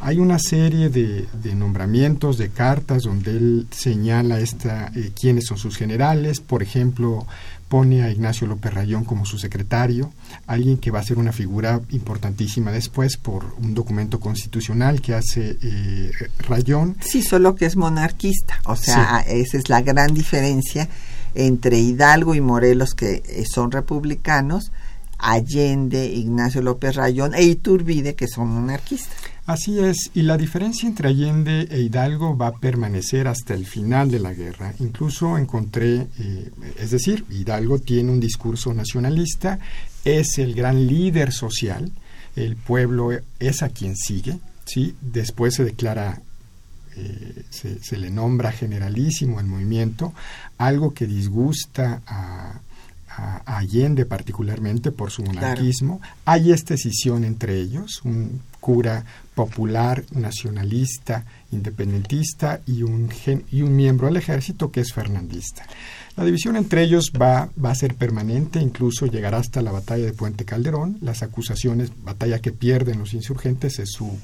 Hay una serie de, de nombramientos, de cartas, donde él señala esta, eh, quiénes son sus generales, por ejemplo, pone a Ignacio López Rayón como su secretario, alguien que va a ser una figura importantísima después por un documento constitucional que hace eh, Rayón. Sí, solo que es monarquista, o sea, esa es la gran diferencia entre Hidalgo y Morelos, que eh, son republicanos, Allende, Ignacio López Rayón e Iturbide, que son monarquistas. Así es, y la diferencia entre Allende e Hidalgo va a permanecer hasta el final de la guerra. Incluso encontré, eh, es decir, Hidalgo tiene un discurso nacionalista, es el gran líder social, el pueblo es a quien sigue, ¿sí? después se declara eh, se, le nombra generalísimo el movimiento, algo que disgusta a, Allende particularmente por su monarquismo. Hay esta escisión entre ellos, un cura popular, nacionalista, independentista y un, y un miembro del ejército que es fernandista. La división entre ellos va, va, a ser permanente, incluso llegará hasta la batalla de Puente Calderón. Las acusaciones, batalla que pierden los insurgentes, es su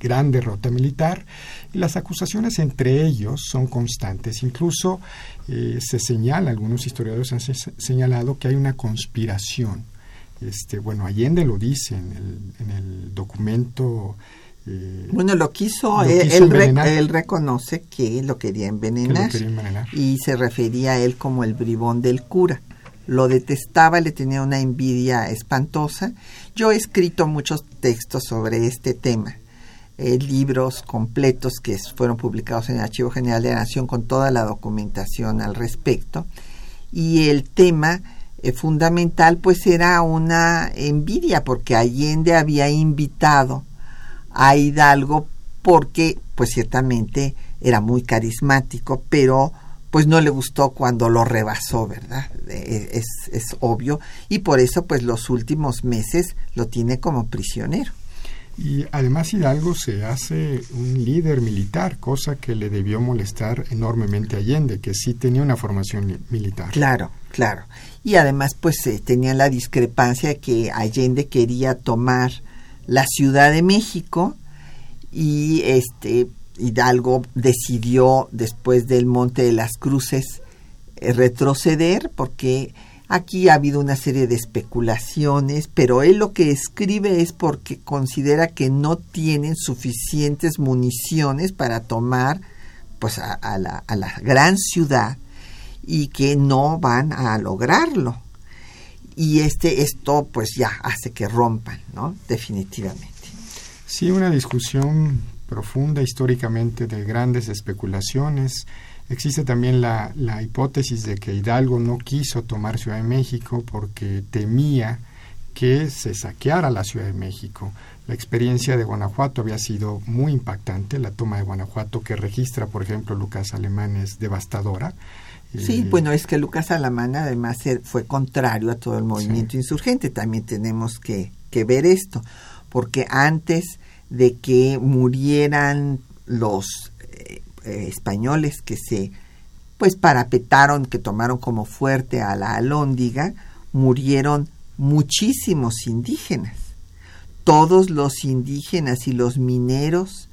gran derrota militar y las acusaciones entre ellos son constantes. Incluso eh, se señala, algunos historiadores han señalado que hay una conspiración. Este, bueno, Allende lo dice en el, documento. Eh, bueno, lo quiso, él, reconoce que lo quería envenenar, y se refería a él como el bribón del cura. Lo detestaba, le tenía una envidia espantosa. Yo he escrito muchos textos sobre este tema eh, libros completos que fueron publicados en el Archivo General de la Nación con toda la documentación al respecto. Y el tema eh, fundamental pues era una envidia porque Allende había invitado a Hidalgo porque pues ciertamente era muy carismático, pero pues no le gustó cuando lo rebasó, ¿verdad? Eh, es, es obvio. Y por eso pues los últimos meses lo tiene como prisionero. Y además Hidalgo se hace un líder militar, cosa que le debió molestar enormemente a Allende, que sí tenía una formación militar. Claro, claro. Y además pues eh, tenía la discrepancia que Allende quería tomar la Ciudad de México y este Hidalgo decidió después del Monte de las Cruces eh, retroceder porque Aquí ha habido una serie de especulaciones, pero él lo que escribe es porque considera que no tienen suficientes municiones para tomar pues a, la, a la gran ciudad y que no van a lograrlo. Y este, esto pues ya hace que rompan, ¿no? Definitivamente. Sí, una discusión profunda históricamente de grandes especulaciones Existe también la, la, hipótesis de que Hidalgo no quiso tomar Ciudad de México porque temía que se saqueara la Ciudad de México. La experiencia de Guanajuato había sido muy impactante. La toma de Guanajuato que registra, por ejemplo, Lucas Alemán es devastadora. Sí, eh, bueno, es que Lucas Alemán además fue contrario a todo el movimiento insurgente. También tenemos que, que ver esto, porque antes de que murieran los eh, españoles que se pues parapetaron, que tomaron como fuerte a la alóndiga, murieron muchísimos indígenas. Todos los indígenas y los mineros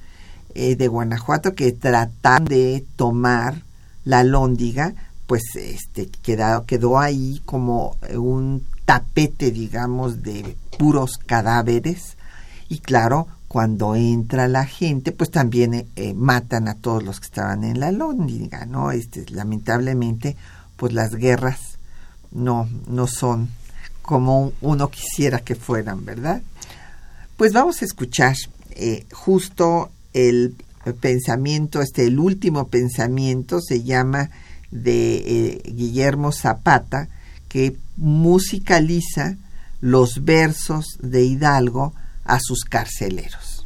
eh, de Guanajuato que trataron de tomar la alóndiga, pues este quedó, quedó ahí como un tapete, digamos, de puros cadáveres. Y claro, cuando entra la gente, pues también eh, eh, matan a todos los que estaban en la lóndiga, ¿no? Este, lamentablemente, pues las guerras no, no son como uno quisiera que fueran, ¿verdad? Pues vamos a escuchar eh, justo el pensamiento, este, el último pensamiento se llama de Guillermo Zapata, que musicaliza los versos de Hidalgo a sus carceleros.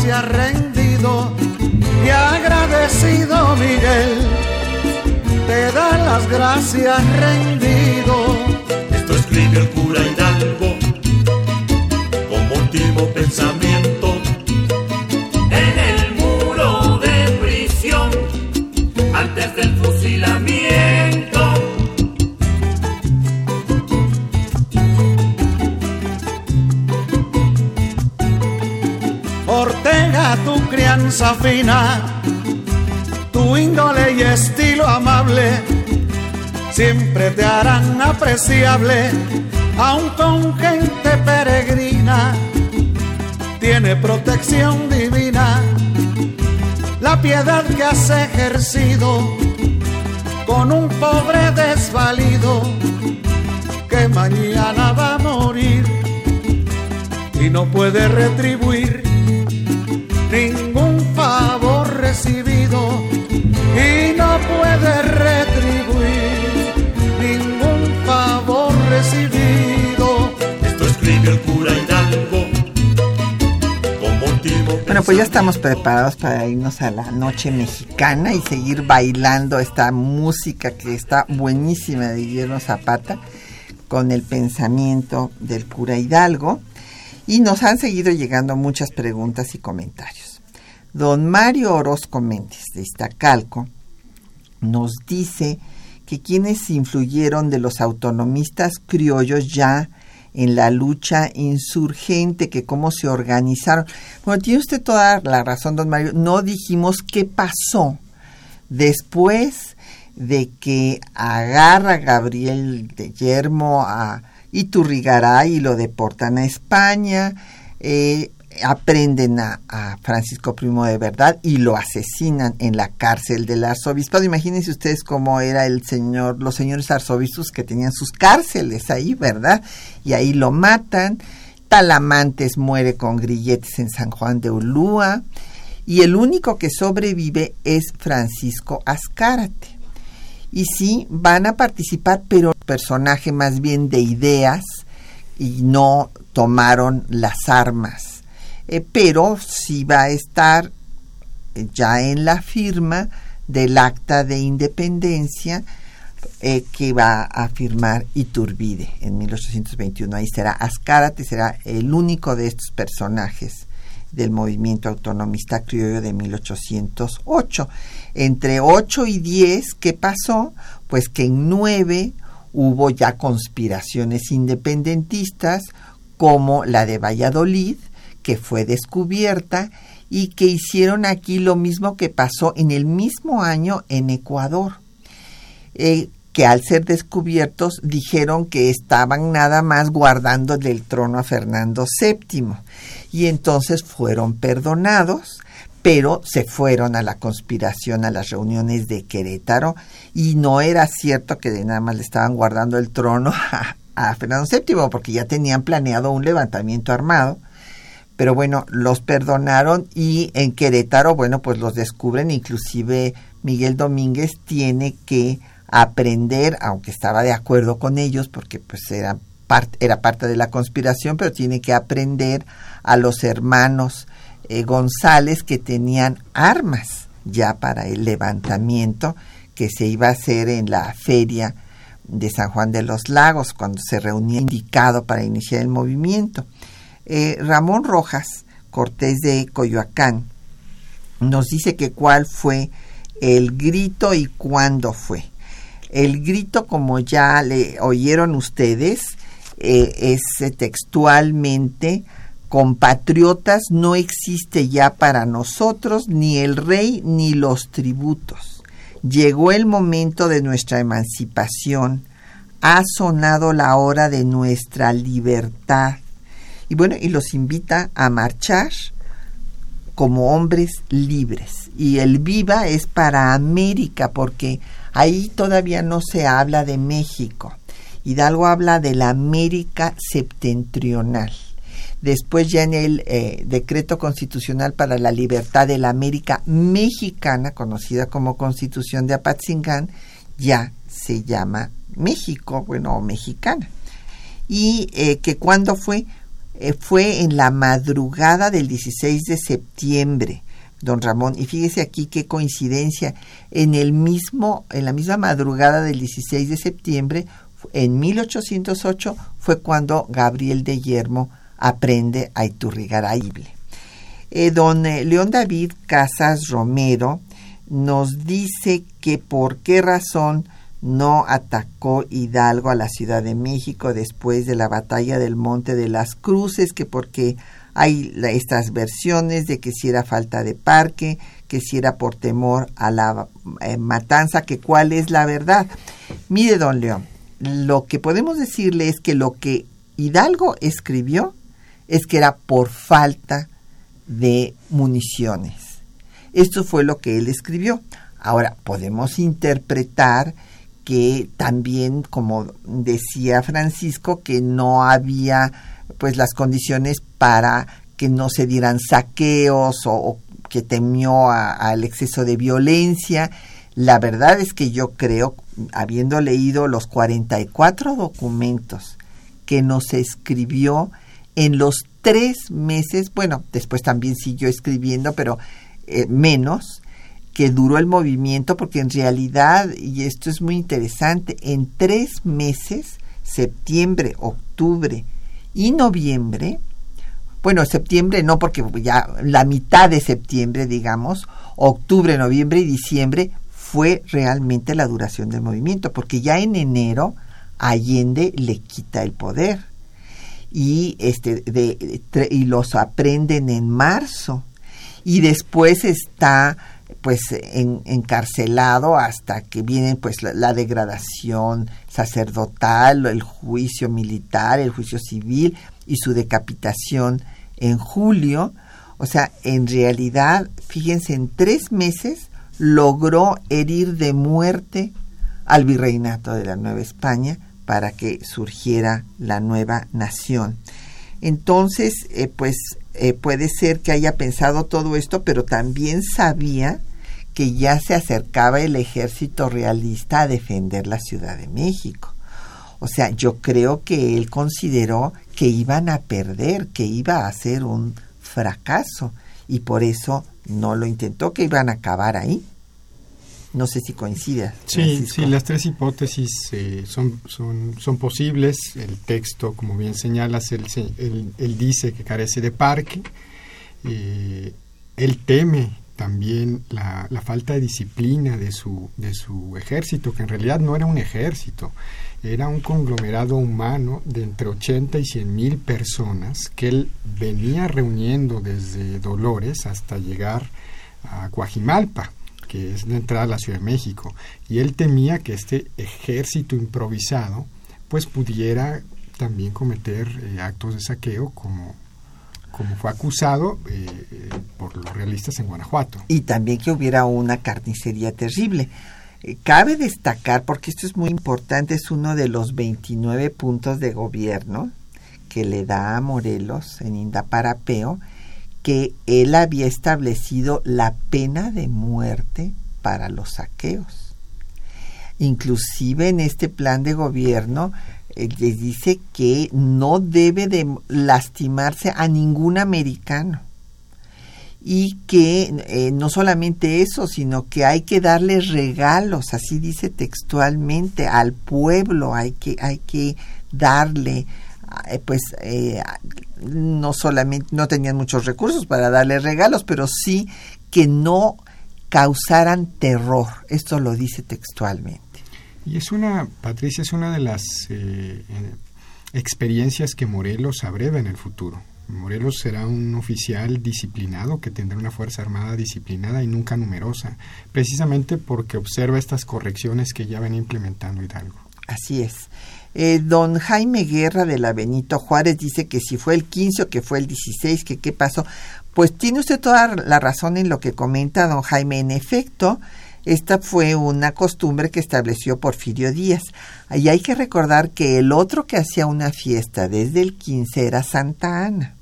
Las gracias rendido y agradecido Miguel te da las gracias rendido. Esto escribe el cura Hidalgo con Tu crianza fina, tu índole y estilo amable, siempre te harán apreciable, aun con gente peregrina, tiene protección divina, la piedad que has ejercido con un pobre desvalido que mañana va a morir y no puede retribuir pues ya estamos preparados para irnos a la noche mexicana y seguir bailando esta música que está buenísima de Guillermo Zapata con el pensamiento del cura Hidalgo. Y nos han seguido llegando muchas preguntas y comentarios. Don Mario Orozco Méndez, de Iztacalco, nos dice que quienes influyeron de los autonomistas criollos ya en la lucha insurgente, que cómo se organizaron. Bueno, tiene usted toda la razón, don Mario. No dijimos qué pasó después de que agarra Gabriel de Yermo a Iturrigaray y lo deportan a España. Eh, aprenden a, Francisco Primo de Verdad y lo asesinan en la cárcel del arzobispado. Imagínense ustedes cómo era el señor, los señores arzobispos que tenían sus cárceles ahí, ¿verdad? Y ahí lo matan. Talamantes muere con grilletes en San Juan de Ulúa. Y el único que sobrevive es Francisco Azcárate. Y sí, van a participar, pero personaje más bien de ideas y no tomaron las armas eh, pero sí va a estar eh, ya en la firma del acta de independencia eh, que va a firmar Iturbide en 1821. Ahí será Azcárate, será el único de estos personajes del movimiento autonomista criollo de 1808. Entre 8 y 10, ¿qué pasó? Pues que en 9 hubo ya conspiraciones independentistas como la de Valladolid, que fue descubierta y que hicieron aquí lo mismo que pasó en el mismo año en Ecuador, eh, que al ser descubiertos dijeron que estaban nada más guardando del trono a Fernando VII y entonces fueron perdonados pero se fueron a la conspiración, a las reuniones de Querétaro, y no era cierto que de nada más le estaban guardando el trono a, a Fernando VII, porque ya tenían planeado un levantamiento armado, pero bueno, los perdonaron y en Querétaro, bueno, pues los descubren, inclusive Miguel Domínguez tiene que aprender, aunque estaba de acuerdo con ellos, porque pues era, part, era parte de la conspiración, pero tiene que aprender a los hermanos eh, González que tenían armas ya para el levantamiento que se iba a hacer en la feria de San Juan de los Lagos, cuando se reunía indicado para iniciar el movimiento. Eh, Ramón Rojas Cortés de Coyoacán nos dice que cuál fue el grito y cuándo fue. El grito, como ya le oyeron ustedes, eh, es eh, textualmente, compatriotas, no existe ya para nosotros ni el rey ni los tributos. Llegó el momento de nuestra emancipación, ha sonado la hora de nuestra libertad y bueno, y los invita a marchar como hombres libres. Y el viva es para América, porque ahí todavía no se habla de México. Hidalgo habla de la América septentrional. Después ya en el eh, decreto constitucional para la libertad de la América mexicana, conocida como Constitución de Apatzingán, ya se llama México, bueno, mexicana. Y eh, que cuando fue, eh, fue en la madrugada del 16 de septiembre, don Ramón. Y fíjese aquí qué coincidencia. En el mismo, en la misma madrugada del 16 de septiembre, en 1808, fue cuando Gabriel de Yermo aprende a Iturrigaraible. Eh, don eh, León David Casas Romero nos dice que por qué razón no atacó Hidalgo a la Ciudad de México después de la batalla del Monte de las Cruces, que porque hay estas versiones de que si era falta de parque, que si era por temor a la eh, matanza, que cuál es la verdad. Mire, don León, lo que podemos decirle es que lo que Hidalgo escribió es que era por falta de municiones. Esto fue lo que él escribió. Ahora, podemos interpretar que también, como decía Francisco, que no había pues las condiciones para que no se dieran saqueos o, que temió al exceso de violencia. La verdad es que yo creo, habiendo leído los 44 documentos que nos escribió en los tres meses, bueno, después también siguió escribiendo, pero eh, menos, que duró el movimiento, porque en realidad, y esto es muy interesante, en tres meses, septiembre, octubre y noviembre, bueno, septiembre no, porque ya la mitad de septiembre, digamos, octubre, noviembre y diciembre fue realmente la duración del movimiento, porque ya en enero Allende le quita el poder y este de, y los aprenden en marzo. Y después está pues encarcelado hasta que viene pues la, degradación sacerdotal, el juicio militar, el juicio civil y su decapitación en julio. O sea, en realidad, fíjense, en tres meses logró herir de muerte al virreinato de la Nueva España para que surgiera la nueva nación. Entonces, eh, pues eh, puede ser que haya pensado todo esto, pero también sabía que ya se acercaba el ejército realista a defender la Ciudad de México. O sea, yo creo que él consideró que iban a perder, que iba a ser un fracaso y por eso no lo intentó, que iban a acabar ahí. No sé si coincide. Sí, sí, las tres hipótesis eh, son, son, son posibles. El texto, como bien señalas, él, él, dice que carece de parque. Eh, él teme también la, la, falta de disciplina de su, de su ejército, que en realidad no era un ejército, era un conglomerado humano de entre 80 y 100 mil personas que él venía reuniendo desde Dolores hasta llegar a Coajimalpa que es la entrada a la Ciudad de México, y él temía que este ejército improvisado pues pudiera también cometer eh, actos de saqueo como, como fue acusado eh, eh, por los realistas en Guanajuato. Y también que hubiera una carnicería terrible. cabe destacar, porque esto es muy importante, es uno de los 29 puntos de gobierno que le da a Morelos en Indaparapeo, que él había establecido la pena de muerte para los saqueos. Inclusive en este plan de gobierno eh, les dice que no debe de lastimarse a ningún americano y que eh, no solamente eso, sino que hay que darle regalos, así dice textualmente, al pueblo, hay que, hay que darle pues eh, no solamente no tenían muchos recursos para darle regalos, pero sí que no causaran terror. Esto lo dice textualmente. Y es una, Patricia, es una de las eh, experiencias que Morelos abreva en el futuro. Morelos será un oficial disciplinado que tendrá una Fuerza Armada disciplinada y nunca numerosa, precisamente porque observa estas correcciones que ya ven implementando Hidalgo. Así es. Eh, don Jaime Guerra de la Benito Juárez dice que si fue el 15 o que fue el 16, que qué pasó. pues tiene usted toda la razón en lo que comenta don Jaime. En efecto, esta fue una costumbre que estableció Porfirio Díaz. Y hay que recordar que el otro que hacía una fiesta desde el 15 era Santa Ana.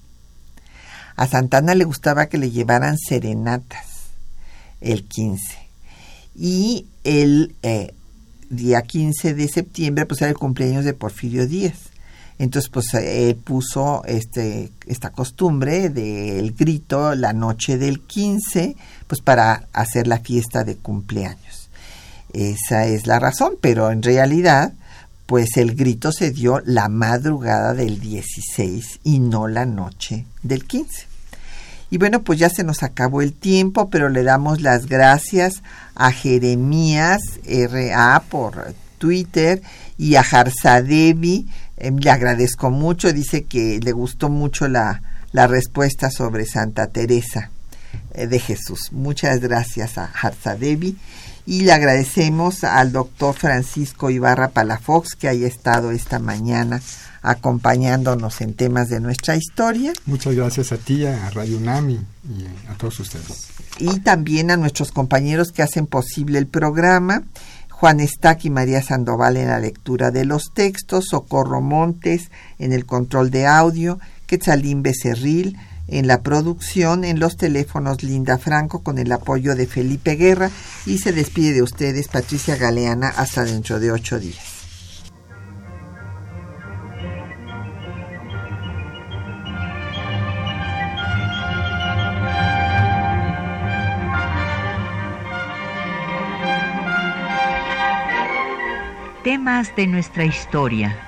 A Santa Ana le gustaba que le llevaran serenatas el 15. Y el eh, día 15 de septiembre pues era el cumpleaños de Porfirio Díaz. Entonces, pues él puso este, esta costumbre del grito la noche del 15, pues para hacer la fiesta de cumpleaños. Esa es la razón, pero en realidad, pues el grito se dio la madrugada del 16 y no la noche del 15. Y bueno, pues ya se nos acabó el tiempo, pero le damos las gracias a Jeremías RA por Twitter y a Jarzadevi. Em, le agradezco mucho, dice que le gustó mucho la, la respuesta sobre Santa Teresa eh, de Jesús. Muchas gracias a Jarzadevi y le agradecemos al doctor Francisco Ibarra Palafox que haya estado esta mañana acompañándonos en temas de nuestra historia. Muchas gracias a ti, a Radio Nami y a todos ustedes. Y también a nuestros compañeros que hacen posible el programa. Juan Estac y María Sandoval en la lectura de los textos, Socorro Montes en el control de audio, Quetzalín Becerril en la producción, en los teléfonos Linda Franco con el apoyo de Felipe Guerra y se despide de ustedes Patricia Galeana hasta dentro de ocho días. Temas de nuestra historia.